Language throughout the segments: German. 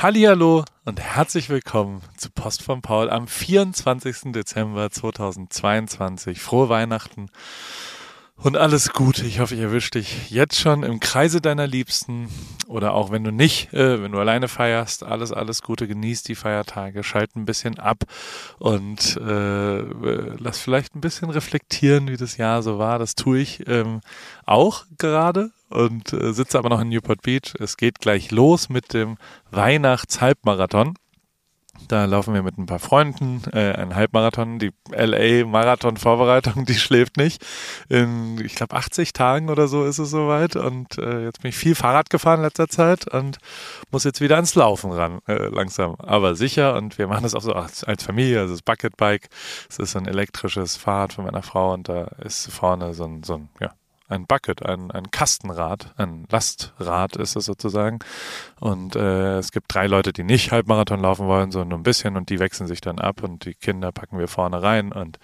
Hallihallo und herzlich willkommen zu Post von Paul am 24. Dezember 2022. Frohe Weihnachten und alles Gute. Ich hoffe, ich erwische dich jetzt schon im Kreise deiner Liebsten oder auch wenn du nicht, äh, wenn du alleine feierst. Alles, alles Gute. Genieß die Feiertage, schalt ein bisschen ab und äh, lass vielleicht ein bisschen reflektieren, wie das Jahr so war. Das tue ich ähm, auch gerade und äh, sitze aber noch in Newport Beach. Es geht gleich los mit dem Weihnachts-Halbmarathon. Da laufen wir mit ein paar Freunden äh, einen Halbmarathon. Die LA-Marathon-Vorbereitung, die schläft nicht. In, ich glaube, 80 Tagen oder so ist es soweit. Und äh, jetzt bin ich viel Fahrrad gefahren in letzter Zeit und muss jetzt wieder ans Laufen ran, äh, langsam. Aber sicher. Und wir machen das auch so als, als Familie. Also das Bucket Bike. Es ist so ein elektrisches Fahrrad von meiner Frau und da ist vorne so ein, so ein ja, ein Bucket, ein, ein Kastenrad, ein Lastrad ist es sozusagen. Und äh, es gibt drei Leute, die nicht Halbmarathon laufen wollen, sondern nur ein bisschen und die wechseln sich dann ab und die Kinder packen wir vorne rein. Und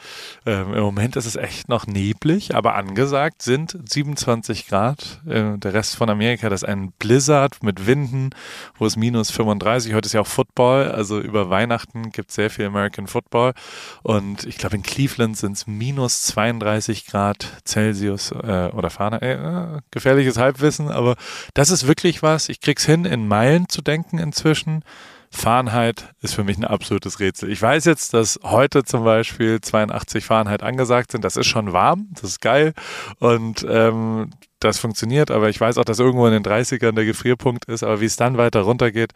ähm, im Moment ist es echt noch neblig, aber angesagt sind 27 Grad. Äh, der Rest von Amerika, das ist ein Blizzard mit Winden, wo es minus 35. Heute ist ja auch Football, also über Weihnachten gibt es sehr viel American Football. Und ich glaube, in Cleveland sind es minus 32 Grad Celsius. Äh, oder Fahne, äh, gefährliches Halbwissen, aber das ist wirklich was. Ich krieg's hin, in Meilen zu denken inzwischen. Fahrenheit ist für mich ein absolutes Rätsel. Ich weiß jetzt, dass heute zum Beispiel 82 Fahrenheit angesagt sind. Das ist schon warm, das ist geil und ähm, das funktioniert, aber ich weiß auch, dass irgendwo in den 30ern der Gefrierpunkt ist, aber wie es dann weiter runtergeht,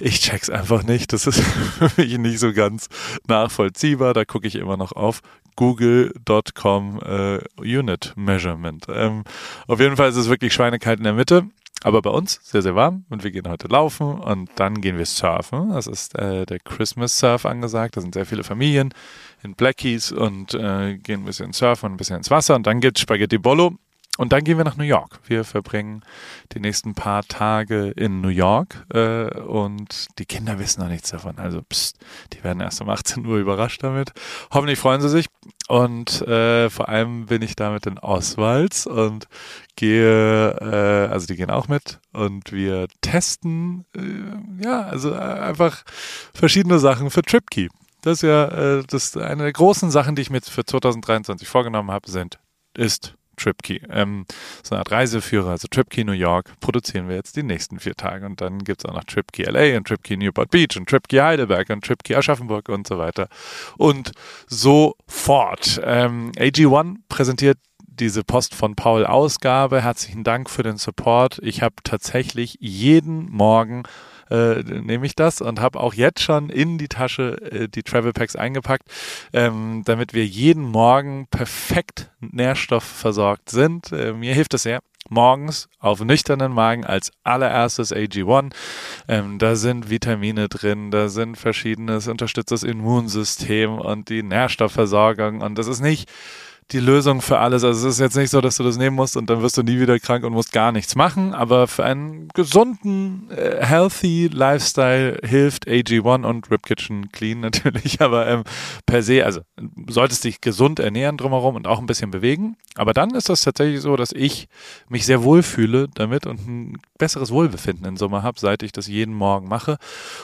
ich check's einfach nicht. Das ist für mich nicht so ganz nachvollziehbar. Da gucke ich immer noch auf google.com äh, Unit Measurement. Ähm, auf jeden Fall ist es wirklich schweinekalt in der Mitte. Aber bei uns sehr, sehr warm und wir gehen heute laufen und dann gehen wir surfen. Das ist äh, der Christmas Surf angesagt. Da sind sehr viele Familien in Blackies und äh, gehen ein bisschen surfen und ein bisschen ins Wasser. Und dann gibt's Spaghetti Bollo. Und dann gehen wir nach New York. Wir verbringen die nächsten paar Tage in New York äh, und die Kinder wissen noch nichts davon. Also pst, die werden erst um 18 Uhr überrascht damit. Hoffentlich freuen sie sich. Und äh, vor allem bin ich da mit den Oswalds und gehe, äh, also die gehen auch mit und wir testen, äh, ja, also äh, einfach verschiedene Sachen für TripKey. Das ist ja äh, das eine der großen Sachen, die ich mir für 2023 vorgenommen habe, sind, ist TripKey. Ähm, so eine Art Reiseführer, also TripKey New York, produzieren wir jetzt die nächsten vier Tage. Und dann gibt es auch noch TripKey LA und TripKey Newport Beach und TripKey Heidelberg und TripKey Aschaffenburg und so weiter. Und so fort. Ähm, AG1 präsentiert diese Post von Paul Ausgabe. Herzlichen Dank für den Support. Ich habe tatsächlich jeden Morgen äh, nehme ich das und habe auch jetzt schon in die Tasche äh, die Travel Packs eingepackt, ähm, damit wir jeden Morgen perfekt nährstoffversorgt sind. Äh, mir hilft es sehr morgens auf nüchternen Magen als allererstes AG1. Ähm, da sind Vitamine drin, da sind verschiedenes, unterstützt das Immunsystem und die Nährstoffversorgung und das ist nicht die Lösung für alles. Also es ist jetzt nicht so, dass du das nehmen musst und dann wirst du nie wieder krank und musst gar nichts machen. Aber für einen gesunden, äh, healthy Lifestyle hilft AG1 und Rip Kitchen Clean natürlich. Aber ähm, per se, also solltest dich gesund ernähren drumherum und auch ein bisschen bewegen. Aber dann ist das tatsächlich so, dass ich mich sehr wohl fühle damit und ein besseres Wohlbefinden in Sommer habe, seit ich das jeden Morgen mache.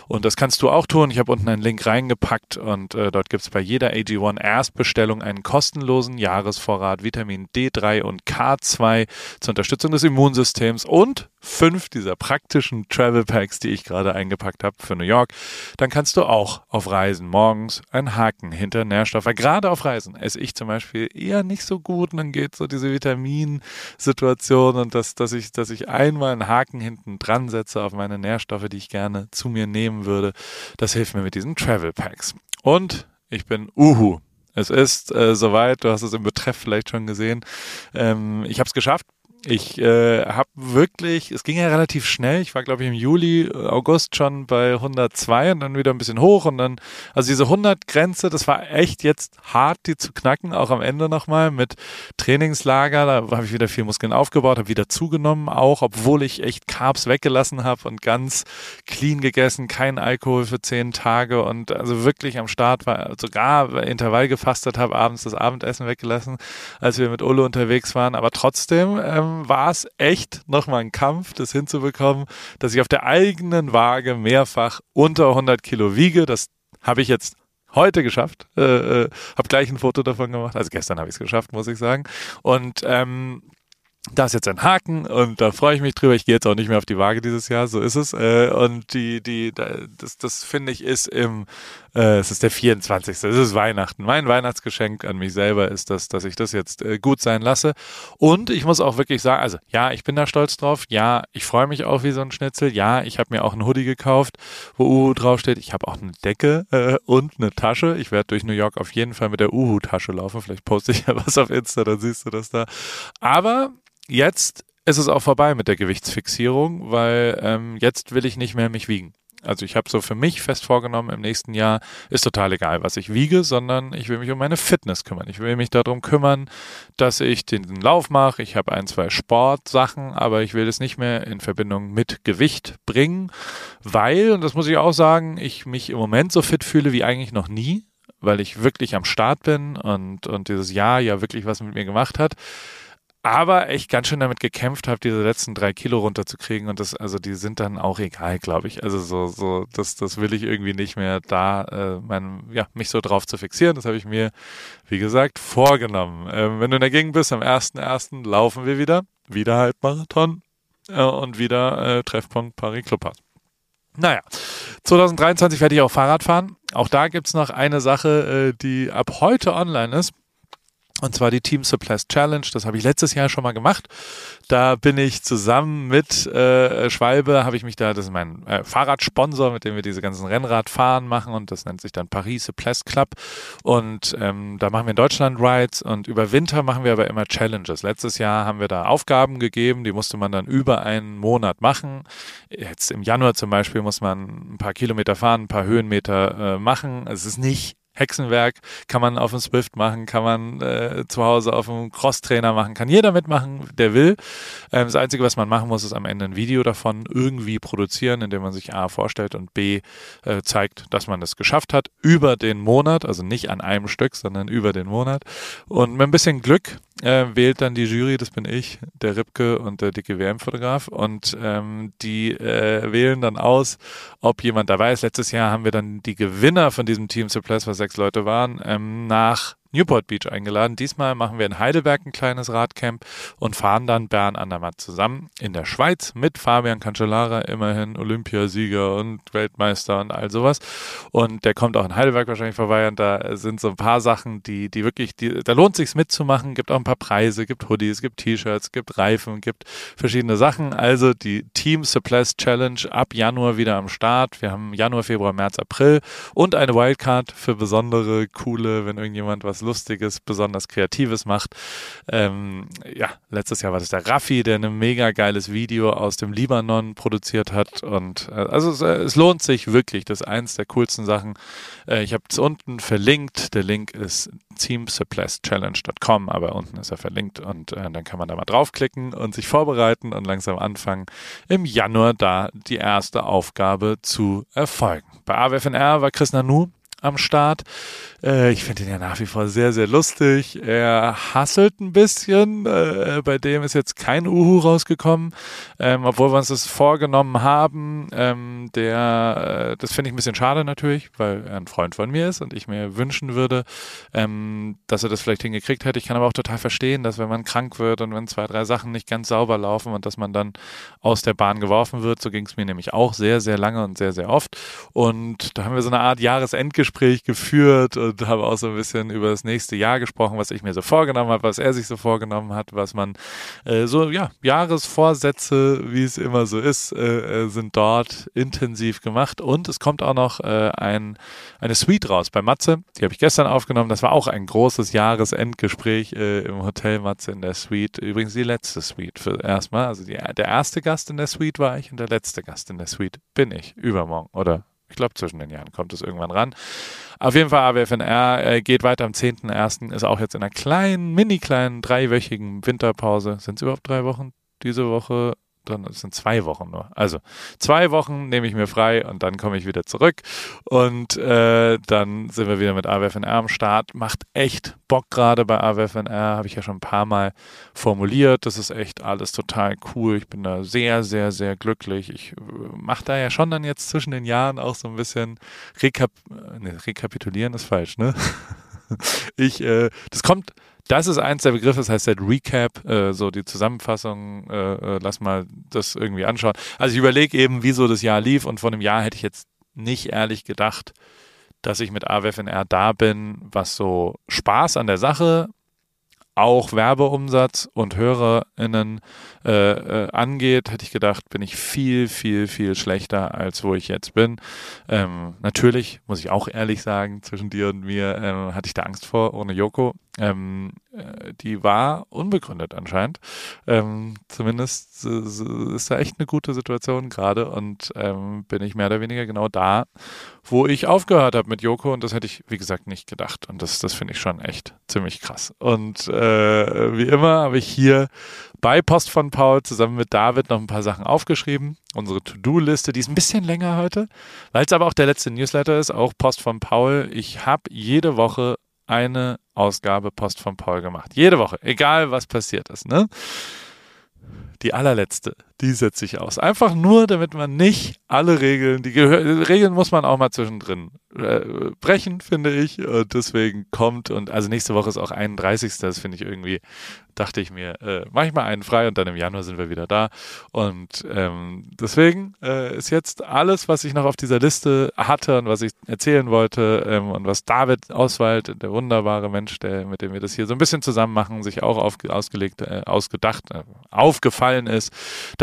Und das kannst du auch tun. Ich habe unten einen Link reingepackt und äh, dort gibt es bei jeder AG1 Erstbestellung einen kostenlosen Jahr Jahresvorrat Vitamin D3 und K2 zur Unterstützung des Immunsystems und fünf dieser praktischen Travel Packs, die ich gerade eingepackt habe für New York, dann kannst du auch auf Reisen morgens einen Haken hinter Nährstoffe. Gerade auf Reisen esse ich zum Beispiel eher nicht so gut und dann geht so diese Vitaminsituation und das, dass ich, dass ich einmal einen Haken hinten dran setze auf meine Nährstoffe, die ich gerne zu mir nehmen würde. Das hilft mir mit diesen Travel Packs. Und ich bin Uhu. Es ist äh, soweit, du hast es im Betreff vielleicht schon gesehen. Ähm, ich habe es geschafft. Ich äh, habe wirklich, es ging ja relativ schnell. Ich war, glaube ich, im Juli, August schon bei 102 und dann wieder ein bisschen hoch und dann, also diese 100-Grenze, das war echt jetzt hart, die zu knacken, auch am Ende nochmal mit Trainingslager. Da habe ich wieder viel Muskeln aufgebaut, habe wieder zugenommen, auch obwohl ich echt Carbs weggelassen habe und ganz clean gegessen, kein Alkohol für zehn Tage und also wirklich am Start war, sogar Intervall gefastet habe, abends das Abendessen weggelassen, als wir mit Ulle unterwegs waren. Aber trotzdem, ähm, ähm, war es echt nochmal ein Kampf, das hinzubekommen, dass ich auf der eigenen Waage mehrfach unter 100 Kilo wiege. Das habe ich jetzt heute geschafft. Äh, äh, habe gleich ein Foto davon gemacht. Also gestern habe ich es geschafft, muss ich sagen. Und ähm, da ist jetzt ein Haken und da freue ich mich drüber. Ich gehe jetzt auch nicht mehr auf die Waage dieses Jahr, so ist es. Äh, und die, die, das, das finde ich ist im, äh, es ist der 24. Es ist Weihnachten. Mein Weihnachtsgeschenk an mich selber ist das, dass ich das jetzt äh, gut sein lasse. Und ich muss auch wirklich sagen, also ja, ich bin da stolz drauf. Ja, ich freue mich auch wie so ein Schnitzel. Ja, ich habe mir auch ein Hoodie gekauft, wo Uhu draufsteht. Ich habe auch eine Decke äh, und eine Tasche. Ich werde durch New York auf jeden Fall mit der Uhu-Tasche laufen. Vielleicht poste ich ja was auf Insta, dann siehst du das da. Aber jetzt ist es auch vorbei mit der Gewichtsfixierung, weil ähm, jetzt will ich nicht mehr mich wiegen. Also ich habe so für mich fest vorgenommen, im nächsten Jahr ist total egal, was ich wiege, sondern ich will mich um meine Fitness kümmern. Ich will mich darum kümmern, dass ich den Lauf mache. Ich habe ein, zwei Sportsachen, aber ich will es nicht mehr in Verbindung mit Gewicht bringen, weil, und das muss ich auch sagen, ich mich im Moment so fit fühle wie eigentlich noch nie, weil ich wirklich am Start bin und, und dieses Jahr ja wirklich was mit mir gemacht hat aber echt ganz schön damit gekämpft habe, diese letzten drei Kilo runterzukriegen und das, also die sind dann auch egal, glaube ich. Also so, so, das, das will ich irgendwie nicht mehr da, äh, mein, ja, mich so drauf zu fixieren. Das habe ich mir, wie gesagt, vorgenommen. Ähm, wenn du Gegend bist, am 1.1. laufen wir wieder, wieder Halbmarathon äh, und wieder äh, Treffpunkt Paris Clubhaus. Naja, 2023 werde ich auch Fahrrad fahren. Auch da gibt es noch eine Sache, äh, die ab heute online ist. Und zwar die Team Supplies Challenge. Das habe ich letztes Jahr schon mal gemacht. Da bin ich zusammen mit äh, Schwalbe, habe ich mich da, das ist mein äh, Fahrradsponsor, mit dem wir diese ganzen Rennradfahren machen und das nennt sich dann Paris Supplies Club. Und ähm, da machen wir in Deutschland Rides und über Winter machen wir aber immer Challenges. Letztes Jahr haben wir da Aufgaben gegeben, die musste man dann über einen Monat machen. Jetzt im Januar zum Beispiel muss man ein paar Kilometer fahren, ein paar Höhenmeter äh, machen. Es ist nicht Hexenwerk kann man auf dem Swift machen, kann man äh, zu Hause auf dem Crosstrainer machen, kann jeder mitmachen, der will. Ähm, das Einzige, was man machen muss, ist am Ende ein Video davon irgendwie produzieren, indem man sich A vorstellt und B äh, zeigt, dass man das geschafft hat über den Monat, also nicht an einem Stück, sondern über den Monat. Und mit ein bisschen Glück äh, wählt dann die Jury, das bin ich, der Ripke und der dicke WM-Fotograf und ähm, die äh, wählen dann aus, ob jemand dabei ist. Letztes Jahr haben wir dann die Gewinner von diesem Team Supplies, was sechs Leute waren, ähm, nach Newport Beach eingeladen. Diesmal machen wir in Heidelberg ein kleines Radcamp und fahren dann Bern Andermatt zusammen in der Schweiz mit Fabian Cancellara, immerhin Olympiasieger und Weltmeister und all sowas. Und der kommt auch in Heidelberg wahrscheinlich vorbei und da sind so ein paar Sachen, die, die wirklich, die, da lohnt sich's mitzumachen. Gibt auch ein paar Preise, gibt Hoodies, gibt T-Shirts, gibt Reifen, gibt verschiedene Sachen. Also die Team Supplies Challenge ab Januar wieder am Start. Wir haben Januar, Februar, März, April und eine Wildcard für besondere, coole, wenn irgendjemand was was Lustiges, besonders Kreatives macht. Ähm, ja, letztes Jahr war das der Raffi, der ein mega geiles Video aus dem Libanon produziert hat. Und äh, also es, äh, es, lohnt sich wirklich. Das ist eins der coolsten Sachen. Äh, ich habe es unten verlinkt. Der Link ist teamsupplyschallenge.com, aber unten ist er verlinkt und äh, dann kann man da mal draufklicken und sich vorbereiten und langsam anfangen, im Januar da die erste Aufgabe zu erfolgen. Bei AWFNR war Chris Nanu am Start. Äh, ich finde ihn ja nach wie vor sehr, sehr lustig. Er hasselt ein bisschen. Äh, bei dem ist jetzt kein Uhu rausgekommen, ähm, obwohl wir uns das vorgenommen haben. Ähm, der, äh, das finde ich ein bisschen schade natürlich, weil er ein Freund von mir ist und ich mir wünschen würde, ähm, dass er das vielleicht hingekriegt hätte. Ich kann aber auch total verstehen, dass wenn man krank wird und wenn zwei, drei Sachen nicht ganz sauber laufen und dass man dann aus der Bahn geworfen wird, so ging es mir nämlich auch sehr, sehr lange und sehr, sehr oft. Und da haben wir so eine Art Jahresendgespräch geführt und habe auch so ein bisschen über das nächste Jahr gesprochen, was ich mir so vorgenommen habe, was er sich so vorgenommen hat, was man äh, so, ja, Jahresvorsätze, wie es immer so ist, äh, äh, sind dort intensiv gemacht. Und es kommt auch noch äh, ein, eine Suite raus bei Matze, die habe ich gestern aufgenommen, das war auch ein großes Jahresendgespräch äh, im Hotel Matze in der Suite, übrigens die letzte Suite für erstmal, also die, der erste Gast in der Suite war ich und der letzte Gast in der Suite bin ich, übermorgen oder ich glaube, zwischen den Jahren kommt es irgendwann ran. Auf jeden Fall, AWFNR äh, geht weiter am 10.01. Ist auch jetzt in einer kleinen, mini kleinen, dreiwöchigen Winterpause. Sind es überhaupt drei Wochen? Diese Woche dann sind zwei Wochen nur. Also zwei Wochen nehme ich mir frei und dann komme ich wieder zurück und äh, dann sind wir wieder mit AWFNR am Start. Macht echt Bock gerade bei AWFNR, habe ich ja schon ein paar Mal formuliert. Das ist echt alles total cool. Ich bin da sehr, sehr, sehr glücklich. Ich äh, mache da ja schon dann jetzt zwischen den Jahren auch so ein bisschen Rekap ne, rekapitulieren ist falsch, ne? ich, äh, das kommt das ist eins der Begriffe, das heißt halt Recap, äh, so die Zusammenfassung, äh, äh, lass mal das irgendwie anschauen. Also ich überlege eben, wieso das Jahr lief und vor einem Jahr hätte ich jetzt nicht ehrlich gedacht, dass ich mit AWFNR da bin, was so Spaß an der Sache, auch Werbeumsatz und HörerInnen äh, äh, angeht, hätte ich gedacht, bin ich viel, viel, viel schlechter, als wo ich jetzt bin. Ähm, natürlich, muss ich auch ehrlich sagen, zwischen dir und mir äh, hatte ich da Angst vor, ohne Joko. Ähm, äh, die war unbegründet anscheinend. Ähm, zumindest äh, ist da echt eine gute Situation gerade und ähm, bin ich mehr oder weniger genau da, wo ich aufgehört habe mit Joko und das hätte ich, wie gesagt, nicht gedacht. Und das, das finde ich schon echt ziemlich krass. Und äh, wie immer habe ich hier bei Post von Paul zusammen mit David noch ein paar Sachen aufgeschrieben. Unsere To-Do-Liste, die ist ein bisschen länger heute, weil es aber auch der letzte Newsletter ist, auch Post von Paul. Ich habe jede Woche eine Ausgabe Post von Paul gemacht. Jede Woche, egal was passiert ist. Ne? Die allerletzte, die setze ich aus. Einfach nur, damit man nicht alle Regeln, die Regeln muss man auch mal zwischendrin äh, brechen, finde ich. Und deswegen kommt, und also nächste Woche ist auch 31. Das finde ich irgendwie, dachte ich mir, äh, mache ich mal einen frei und dann im Januar sind wir wieder da. Und ähm, deswegen äh, ist jetzt alles, was ich noch auf dieser Liste hatte und was ich erzählen wollte ähm, und was David Auswald, der wunderbare Mensch, der, mit dem wir das hier so ein bisschen zusammen machen, sich auch auf, ausgelegt, äh, ausgedacht, äh, aufgefallen ist,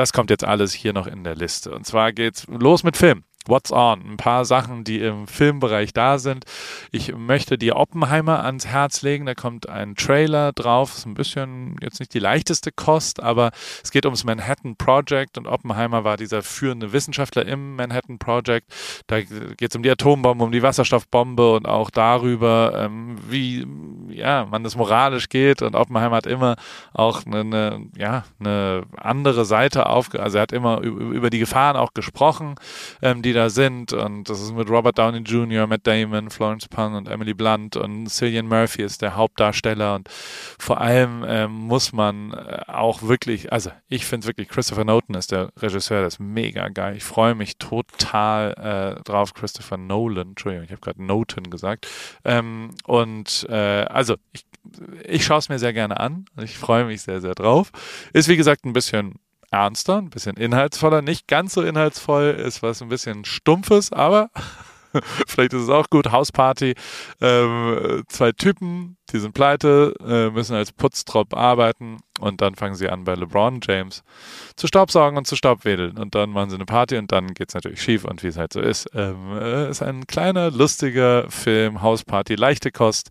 das kommt jetzt alles hier noch in der Liste. Und zwar geht's los mit Film. What's on? Ein paar Sachen, die im Filmbereich da sind. Ich möchte die Oppenheimer ans Herz legen. Da kommt ein Trailer drauf. Ist ein bisschen jetzt nicht die leichteste Kost, aber es geht ums Manhattan Project und Oppenheimer war dieser führende Wissenschaftler im Manhattan Project. Da geht es um die Atombombe, um die Wasserstoffbombe und auch darüber, ähm, wie ja, man das moralisch geht. Und Oppenheimer hat immer auch eine, eine ja, eine andere Seite auf, also er hat immer über die Gefahren auch gesprochen, ähm, die da sind. Und das ist mit Robert Downey Jr., Matt Damon, Florence Pugh und Emily Blunt und Cillian Murphy ist der Hauptdarsteller. Und vor allem ähm, muss man äh, auch wirklich, also ich finde wirklich, Christopher Nolan ist der Regisseur, der ist mega geil. Ich freue mich total äh, drauf, Christopher Nolan, Entschuldigung, ich habe gerade Noten gesagt. Ähm, und äh, also ich, ich schaue es mir sehr gerne an. Ich freue mich sehr, sehr drauf. Ist wie gesagt ein bisschen ernster, ein bisschen inhaltsvoller, nicht ganz so inhaltsvoll, ist was ein bisschen stumpfes, aber vielleicht ist es auch gut. Hausparty, ähm, zwei Typen, die sind pleite, äh, müssen als Putztrop arbeiten und dann fangen sie an bei LeBron James zu Staubsaugen und zu Staubwedeln und dann machen sie eine Party und dann geht es natürlich schief und wie es halt so ist. Ähm, äh, ist ein kleiner, lustiger Film, Hausparty, leichte Kost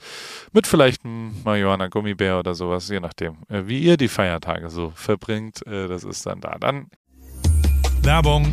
mit vielleicht einem Marihuana Gummibär oder sowas, je nachdem, äh, wie ihr die Feiertage so verbringt. Äh, das ist dann da. Dann Werbung.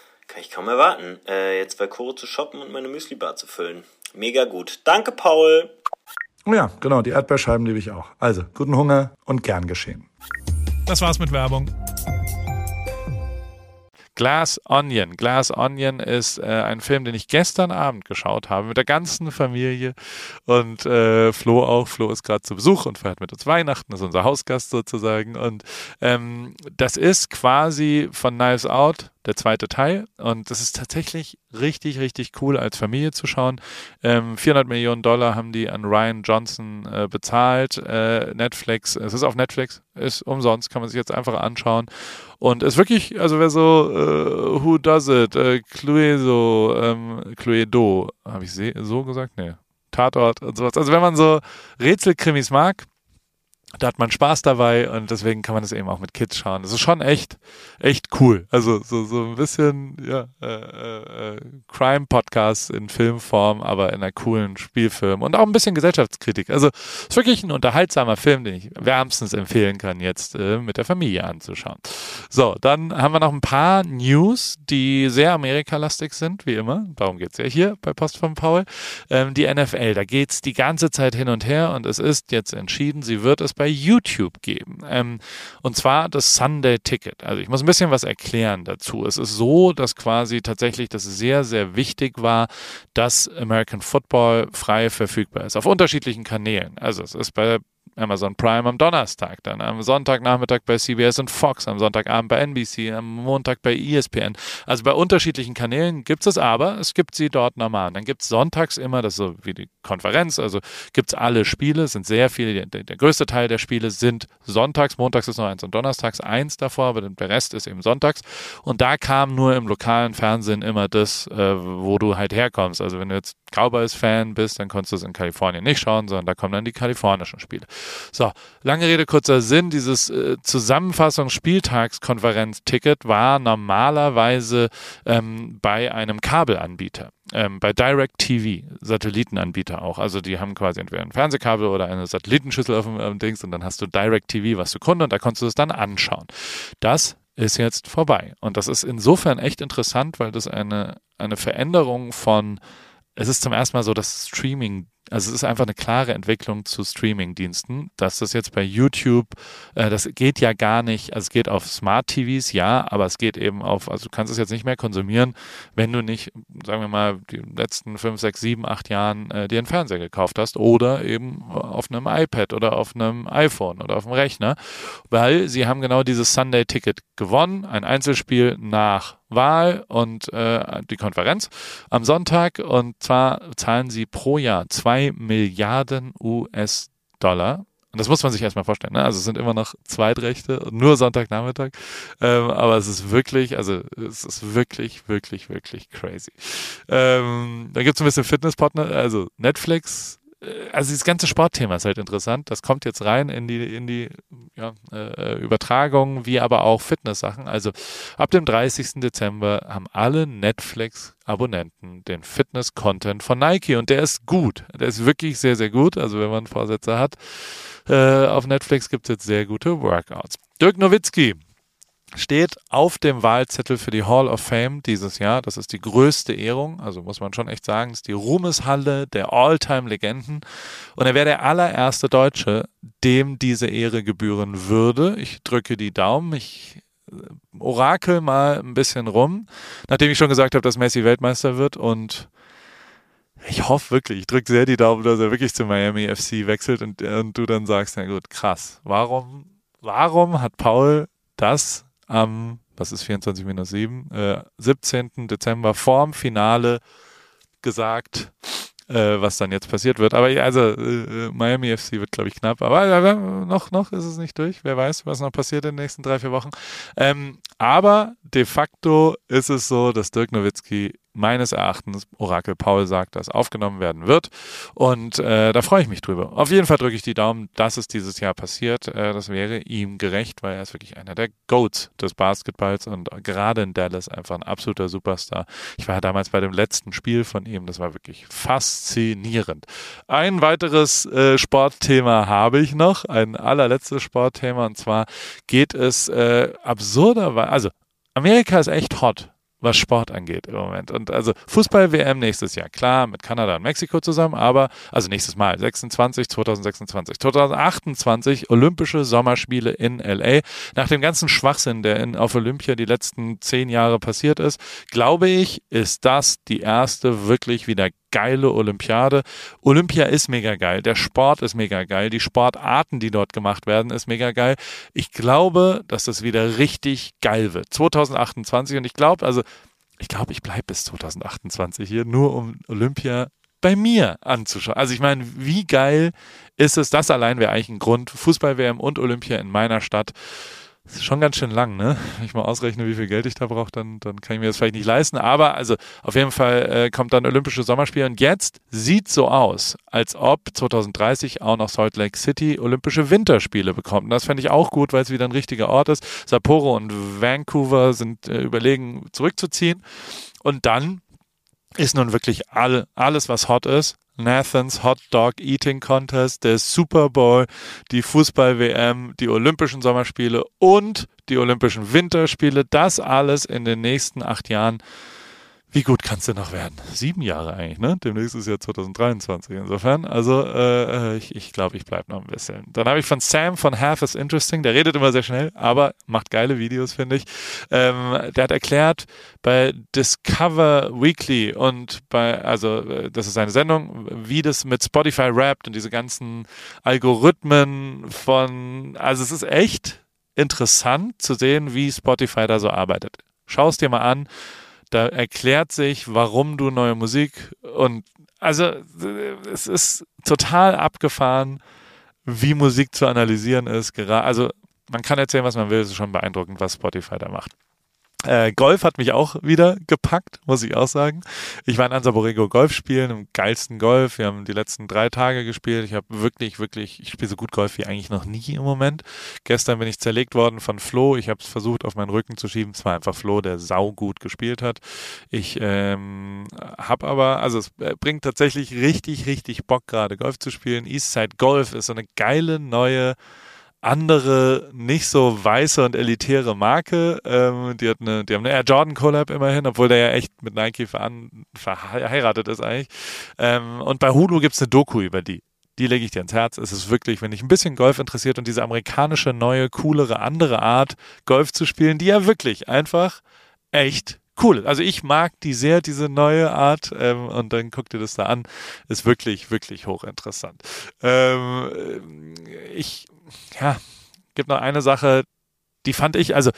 Kann ich kaum erwarten, äh, jetzt bei Koro zu shoppen und meine Müsli-Bar zu füllen. Mega gut. Danke, Paul. Oh ja, genau, die Erdbeerscheiben liebe ich auch. Also, guten Hunger und gern geschehen. Das war's mit Werbung. Glass Onion. Glass Onion ist äh, ein Film, den ich gestern Abend geschaut habe mit der ganzen Familie und äh, Flo auch. Flo ist gerade zu Besuch und feiert mit uns Weihnachten, ist unser Hausgast sozusagen. Und ähm, das ist quasi von Knives Out der zweite Teil. Und das ist tatsächlich richtig, richtig cool als Familie zu schauen. Ähm, 400 Millionen Dollar haben die an Ryan Johnson äh, bezahlt. Äh, Netflix, es ist auf Netflix, ist umsonst, kann man sich jetzt einfach anschauen. Und ist wirklich, also wer so äh, Who Does It, äh, Cluedo, ähm, Cluedo, habe ich so gesagt? Nee. Tatort und sowas. Also wenn man so Rätselkrimis mag, da hat man Spaß dabei und deswegen kann man das eben auch mit Kids schauen. Das ist schon echt, echt cool. Also so, so ein bisschen, ja, äh, äh, Crime-Podcast in Filmform, aber in einer coolen Spielfilm und auch ein bisschen Gesellschaftskritik. Also es ist wirklich ein unterhaltsamer Film, den ich wärmstens empfehlen kann, jetzt äh, mit der Familie anzuschauen. So, dann haben wir noch ein paar News, die sehr amerikalastig sind, wie immer. Darum geht's ja hier bei Post von Paul. Ähm, die NFL, da geht's die ganze Zeit hin und her und es ist jetzt entschieden, sie wird es bei YouTube geben. Ähm, und zwar das Sunday Ticket. Also ich muss ein bisschen was erklären dazu. Es ist so, dass quasi tatsächlich das sehr, sehr wichtig war, dass American Football frei verfügbar ist. Auf unterschiedlichen Kanälen. Also es ist bei Amazon Prime am Donnerstag, dann am Sonntagnachmittag bei CBS und Fox, am Sonntagabend bei NBC, am Montag bei ESPN. Also bei unterschiedlichen Kanälen gibt es aber, es gibt sie dort normal. dann gibt es sonntags immer, das ist so wie die Konferenz, also gibt es alle Spiele, sind sehr viele, der, der, größte Teil der Spiele sind sonntags, montags ist noch eins und donnerstags eins davor, aber der Rest ist eben sonntags. Und da kam nur im lokalen Fernsehen immer das, äh, wo du halt herkommst. Also wenn du jetzt Cowboys-Fan bist, dann konntest du es in Kalifornien nicht schauen, sondern da kommen dann die kalifornischen Spiele. So, lange Rede, kurzer Sinn. Dieses äh, Zusammenfassungsspieltagskonferenz-Ticket war normalerweise ähm, bei einem Kabelanbieter. Ähm, bei DirecTV, Satellitenanbieter auch. Also die haben quasi entweder ein Fernsehkabel oder eine Satellitenschüssel auf dem ähm, Dings und dann hast du DirecTV was zu Kunde und da konntest du es dann anschauen. Das ist jetzt vorbei. Und das ist insofern echt interessant, weil das eine, eine Veränderung von es ist zum ersten Mal so, dass Streaming also es ist einfach eine klare Entwicklung zu Streaming-Diensten, dass das jetzt bei YouTube, äh, das geht ja gar nicht, also es geht auf Smart TVs, ja, aber es geht eben auf, also du kannst es jetzt nicht mehr konsumieren, wenn du nicht, sagen wir mal, die letzten fünf, sechs, sieben, acht Jahren äh, dir einen Fernseher gekauft hast oder eben auf einem iPad oder auf einem iPhone oder auf dem Rechner, weil sie haben genau dieses Sunday-Ticket gewonnen, ein Einzelspiel nach Wahl und äh, die Konferenz am Sonntag. Und zwar zahlen sie pro Jahr zwei Milliarden US-Dollar. Und das muss man sich erstmal vorstellen. Ne? Also es sind immer noch Zweitrechte, nur Sonntagnachmittag. Ähm, aber es ist wirklich, also es ist wirklich, wirklich, wirklich crazy. Ähm, dann gibt es ein bisschen Fitnesspartner, also Netflix also das ganze Sportthema ist halt interessant. Das kommt jetzt rein in die, in die ja, äh, Übertragung, wie aber auch Fitness-Sachen. Also ab dem 30. Dezember haben alle Netflix-Abonnenten den Fitness-Content von Nike und der ist gut. Der ist wirklich sehr, sehr gut. Also wenn man Vorsätze hat, äh, auf Netflix gibt es jetzt sehr gute Workouts. Dirk Nowitzki, steht auf dem Wahlzettel für die Hall of Fame dieses Jahr. Das ist die größte Ehrung, also muss man schon echt sagen, das ist die Ruhmeshalle der All-Time-Legenden. Und er wäre der allererste Deutsche, dem diese Ehre gebühren würde. Ich drücke die Daumen. Ich äh, orakel mal ein bisschen rum, nachdem ich schon gesagt habe, dass Messi Weltmeister wird und ich hoffe wirklich, ich drücke sehr die Daumen, dass er wirklich zu Miami FC wechselt und, und du dann sagst, na gut, krass, warum, warum hat Paul das am, was ist 24 minus 7, äh, 17. Dezember vorm Finale gesagt, äh, was dann jetzt passiert wird. Aber also äh, Miami FC wird, glaube ich, knapp. Aber äh, noch, noch ist es nicht durch. Wer weiß, was noch passiert in den nächsten drei, vier Wochen. Ähm, aber de facto ist es so, dass Dirk Nowitzki meines Erachtens, Orakel Paul sagt, dass aufgenommen werden wird. Und äh, da freue ich mich drüber. Auf jeden Fall drücke ich die Daumen, dass es dieses Jahr passiert. Äh, das wäre ihm gerecht, weil er ist wirklich einer der Goats des Basketballs und gerade in Dallas einfach ein absoluter Superstar. Ich war damals bei dem letzten Spiel von ihm, das war wirklich faszinierend. Ein weiteres äh, Sportthema habe ich noch, ein allerletztes Sportthema und zwar geht es äh, absurderweise, also Amerika ist echt hot was Sport angeht im Moment. Und also Fußball-WM nächstes Jahr, klar, mit Kanada und Mexiko zusammen, aber, also nächstes Mal, 26, 2026, 2028 Olympische Sommerspiele in LA. Nach dem ganzen Schwachsinn, der in, auf Olympia die letzten zehn Jahre passiert ist, glaube ich, ist das die erste wirklich wieder geile Olympiade. Olympia ist mega geil, der Sport ist mega geil, die Sportarten, die dort gemacht werden, ist mega geil. Ich glaube, dass das wieder richtig geil wird. 2028 und ich glaube, also ich glaube, ich bleibe bis 2028 hier, nur um Olympia bei mir anzuschauen. Also ich meine, wie geil ist es? Das allein wäre eigentlich ein Grund. Fußball-WM und Olympia in meiner Stadt. Das ist schon ganz schön lang, ne? Wenn ich mal ausrechne, wie viel Geld ich da brauche, dann, dann kann ich mir das vielleicht nicht leisten. Aber also auf jeden Fall äh, kommt dann Olympische Sommerspiele und jetzt sieht so aus, als ob 2030 auch noch Salt Lake City Olympische Winterspiele bekommt. Und das fände ich auch gut, weil es wieder ein richtiger Ort ist. Sapporo und Vancouver sind äh, überlegen, zurückzuziehen. Und dann ist nun wirklich all, alles, was hot ist, Nathans Hot Dog Eating Contest, der Super Bowl, die Fußball-WM, die Olympischen Sommerspiele und die Olympischen Winterspiele. Das alles in den nächsten acht Jahren wie gut kannst du noch werden? Sieben Jahre eigentlich, ne? Demnächst ist ja 2023. Insofern, also äh, ich, ich glaube, ich bleibe noch ein bisschen. Dann habe ich von Sam von Half is Interesting, der redet immer sehr schnell, aber macht geile Videos, finde ich. Ähm, der hat erklärt, bei Discover Weekly und bei, also äh, das ist eine Sendung, wie das mit Spotify rappt und diese ganzen Algorithmen von, also es ist echt interessant zu sehen, wie Spotify da so arbeitet. Schau es dir mal an da erklärt sich, warum du neue Musik und also es ist total abgefahren, wie Musik zu analysieren ist. Also man kann erzählen, was man will, es ist schon beeindruckend, was Spotify da macht. Äh, Golf hat mich auch wieder gepackt, muss ich auch sagen. Ich war in Ansaborego Golf spielen, im geilsten Golf. Wir haben die letzten drei Tage gespielt. Ich habe wirklich, wirklich, ich spiele so gut Golf wie eigentlich noch nie im Moment. Gestern bin ich zerlegt worden von Flo. Ich habe es versucht, auf meinen Rücken zu schieben. Es war einfach Flo, der sau gut gespielt hat. Ich ähm, habe aber, also es äh, bringt tatsächlich richtig, richtig Bock gerade Golf zu spielen. Eastside Golf ist so eine geile neue andere, nicht so weiße und elitäre Marke. Ähm, die, hat eine, die haben eine Air Jordan Collab immerhin, obwohl der ja echt mit Nike verheiratet ist eigentlich. Ähm, und bei Hulu gibt's eine Doku über die. Die lege ich dir ins Herz. Es ist wirklich, wenn dich ein bisschen Golf interessiert und diese amerikanische, neue, coolere, andere Art, Golf zu spielen, die ja wirklich einfach echt cool. Also ich mag die sehr, diese neue Art. Ähm, und dann guck dir das da an. Ist wirklich, wirklich hochinteressant. Ähm, ich ja, gibt noch eine Sache, die fand ich, also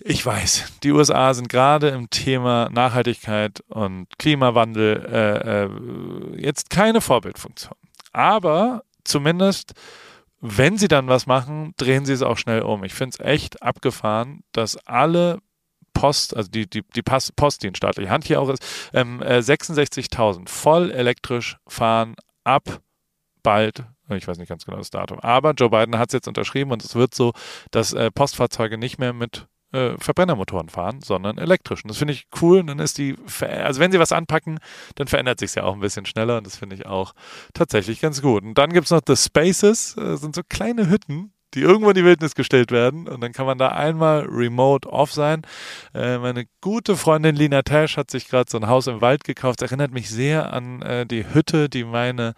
ich weiß, die USA sind gerade im Thema Nachhaltigkeit und Klimawandel äh, äh, jetzt keine Vorbildfunktion. Aber zumindest, wenn sie dann was machen, drehen sie es auch schnell um. Ich finde es echt abgefahren, dass alle Post, also die, die, die Post, die in staatlicher Hand hier auch ist, ähm, äh, 66.000 voll elektrisch fahren ab bald ich weiß nicht ganz genau das Datum. Aber Joe Biden hat es jetzt unterschrieben und es wird so, dass äh, Postfahrzeuge nicht mehr mit äh, Verbrennermotoren fahren, sondern elektrisch. Und das finde ich cool. Und dann ist die, also wenn sie was anpacken, dann verändert sich ja auch ein bisschen schneller. Und das finde ich auch tatsächlich ganz gut. Und dann gibt es noch The Spaces, äh, sind so kleine Hütten, die irgendwo in die Wildnis gestellt werden. Und dann kann man da einmal remote off sein. Äh, meine gute Freundin Lina Tash hat sich gerade so ein Haus im Wald gekauft. Das erinnert mich sehr an äh, die Hütte, die meine,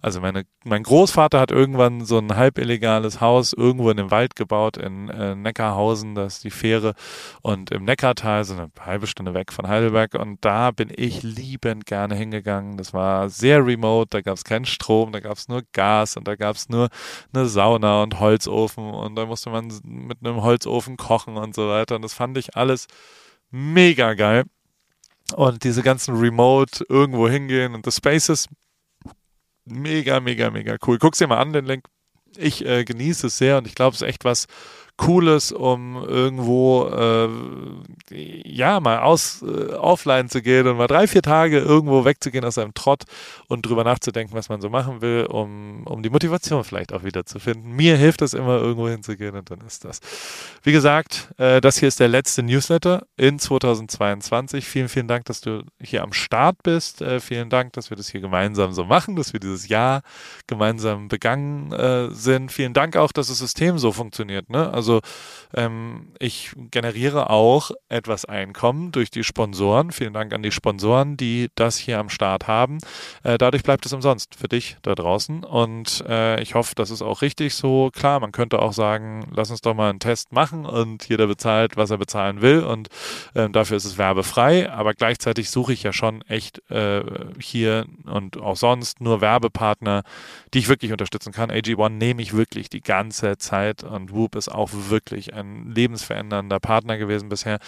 also meine, mein Großvater hat irgendwann so ein halb illegales Haus irgendwo in dem Wald gebaut in äh, Neckarhausen, das ist die Fähre. Und im Neckartal, so eine halbe Stunde weg von Heidelberg. Und da bin ich liebend gerne hingegangen. Das war sehr remote, da gab es keinen Strom, da gab es nur Gas. Und da gab es nur eine Sauna und Holz Holzofen und da musste man mit einem Holzofen kochen und so weiter. Und das fand ich alles mega geil. Und diese ganzen Remote irgendwo hingehen und The Spaces, mega, mega, mega cool. Guck's dir mal an, den Link. Ich äh, genieße es sehr und ich glaube, es ist echt was, Cooles, um irgendwo äh, ja mal aus äh, offline zu gehen und mal drei, vier Tage irgendwo wegzugehen aus seinem Trott und drüber nachzudenken, was man so machen will, um, um die Motivation vielleicht auch wieder zu finden. Mir hilft es immer, irgendwo hinzugehen und dann ist das. Wie gesagt, äh, das hier ist der letzte Newsletter in 2022. Vielen, vielen Dank, dass du hier am Start bist. Äh, vielen Dank, dass wir das hier gemeinsam so machen, dass wir dieses Jahr gemeinsam begangen äh, sind. Vielen Dank auch, dass das System so funktioniert. Ne? Also also ähm, ich generiere auch etwas Einkommen durch die Sponsoren. Vielen Dank an die Sponsoren, die das hier am Start haben. Äh, dadurch bleibt es umsonst für dich da draußen. Und äh, ich hoffe, das ist auch richtig so. Klar, man könnte auch sagen, lass uns doch mal einen Test machen und jeder bezahlt, was er bezahlen will. Und äh, dafür ist es werbefrei. Aber gleichzeitig suche ich ja schon echt äh, hier und auch sonst nur Werbepartner, die ich wirklich unterstützen kann. AG1 nehme ich wirklich die ganze Zeit und Whoop ist auch wirklich ein lebensverändernder Partner gewesen bisher.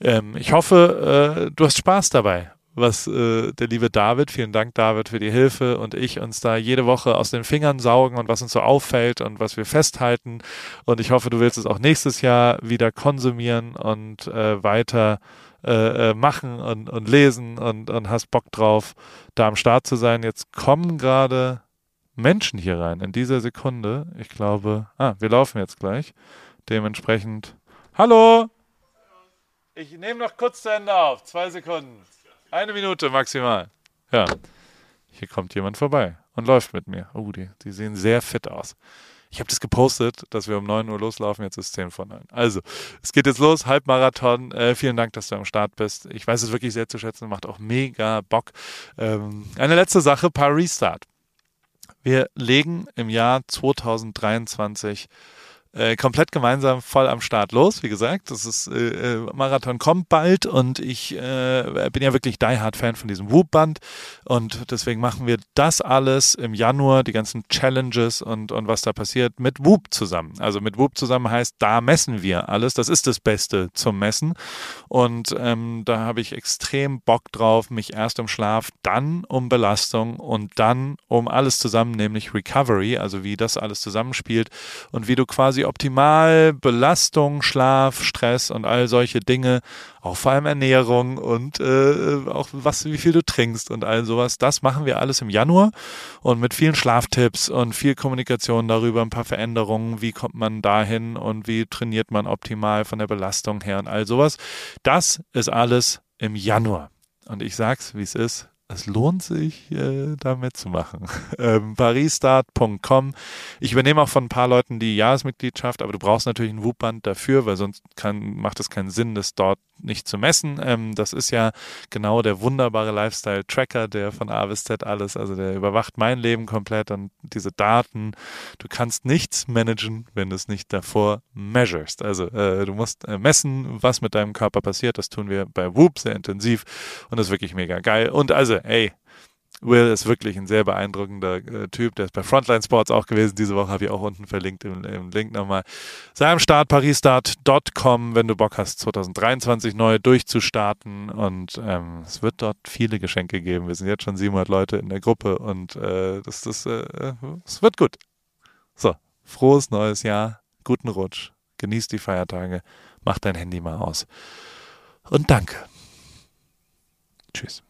Ähm, ich hoffe, äh, du hast Spaß dabei was äh, der liebe David, vielen Dank David für die Hilfe und ich uns da jede Woche aus den Fingern saugen und was uns so auffällt und was wir festhalten. Und ich hoffe, du willst es auch nächstes Jahr wieder konsumieren und äh, weiter äh, äh machen und, und lesen und, und hast Bock drauf, da am Start zu sein. Jetzt kommen gerade Menschen hier rein in dieser Sekunde. Ich glaube, ah, wir laufen jetzt gleich. Dementsprechend, hallo! Ich nehme noch kurz zu Ende auf. Zwei Sekunden. Eine Minute maximal. Ja. Hier kommt jemand vorbei und läuft mit mir. Oh, die, die sehen sehr fit aus. Ich habe das gepostet, dass wir um 9 Uhr loslaufen. Jetzt ist es 10 vor 9. Also, es geht jetzt los. Halbmarathon. Äh, vielen Dank, dass du am Start bist. Ich weiß es wirklich sehr zu schätzen. Macht auch mega Bock. Ähm, eine letzte Sache: Paris Start. Wir legen im Jahr 2023 äh, komplett gemeinsam voll am Start los. Wie gesagt, das ist äh, äh, Marathon kommt bald und ich äh, bin ja wirklich die Hard Fan von diesem Whoop-Band und deswegen machen wir das alles im Januar, die ganzen Challenges und, und was da passiert mit Whoop zusammen. Also mit Whoop zusammen heißt, da messen wir alles. Das ist das Beste zum Messen und ähm, da habe ich extrem Bock drauf, mich erst um Schlaf, dann um Belastung und dann um alles zusammen, nämlich Recovery, also wie das alles zusammenspielt und wie du quasi optimal Belastung, Schlaf, Stress und all solche Dinge, auch vor allem Ernährung und äh, auch was, wie viel du trinkst und all sowas. Das machen wir alles im Januar und mit vielen Schlaftipps und viel Kommunikation darüber, ein paar Veränderungen, wie kommt man dahin und wie trainiert man optimal von der Belastung her und all sowas. Das ist alles im Januar. Und ich sag's, wie es ist es lohnt sich, äh, da mitzumachen. Ähm, parisstart.com. Ich übernehme auch von ein paar Leuten die Jahresmitgliedschaft, aber du brauchst natürlich ein Whoop-Band dafür, weil sonst kann, macht es keinen Sinn, das dort nicht zu messen. Ähm, das ist ja genau der wunderbare Lifestyle-Tracker, der von A bis Z alles, also der überwacht mein Leben komplett und diese Daten. Du kannst nichts managen, wenn du es nicht davor measurest. Also äh, du musst äh, messen, was mit deinem Körper passiert. Das tun wir bei Whoop sehr intensiv und das ist wirklich mega geil. Und also, ey, Will ist wirklich ein sehr beeindruckender äh, Typ. Der ist bei Frontline Sports auch gewesen. Diese Woche habe ich auch unten verlinkt im, im Link nochmal. Sei am Start, parisstart.com, wenn du Bock hast, 2023 neu durchzustarten. Und ähm, es wird dort viele Geschenke geben. Wir sind jetzt schon 700 Leute in der Gruppe und äh, das, das, äh, es wird gut. So, frohes neues Jahr, guten Rutsch, genieß die Feiertage, mach dein Handy mal aus. Und danke. Tschüss.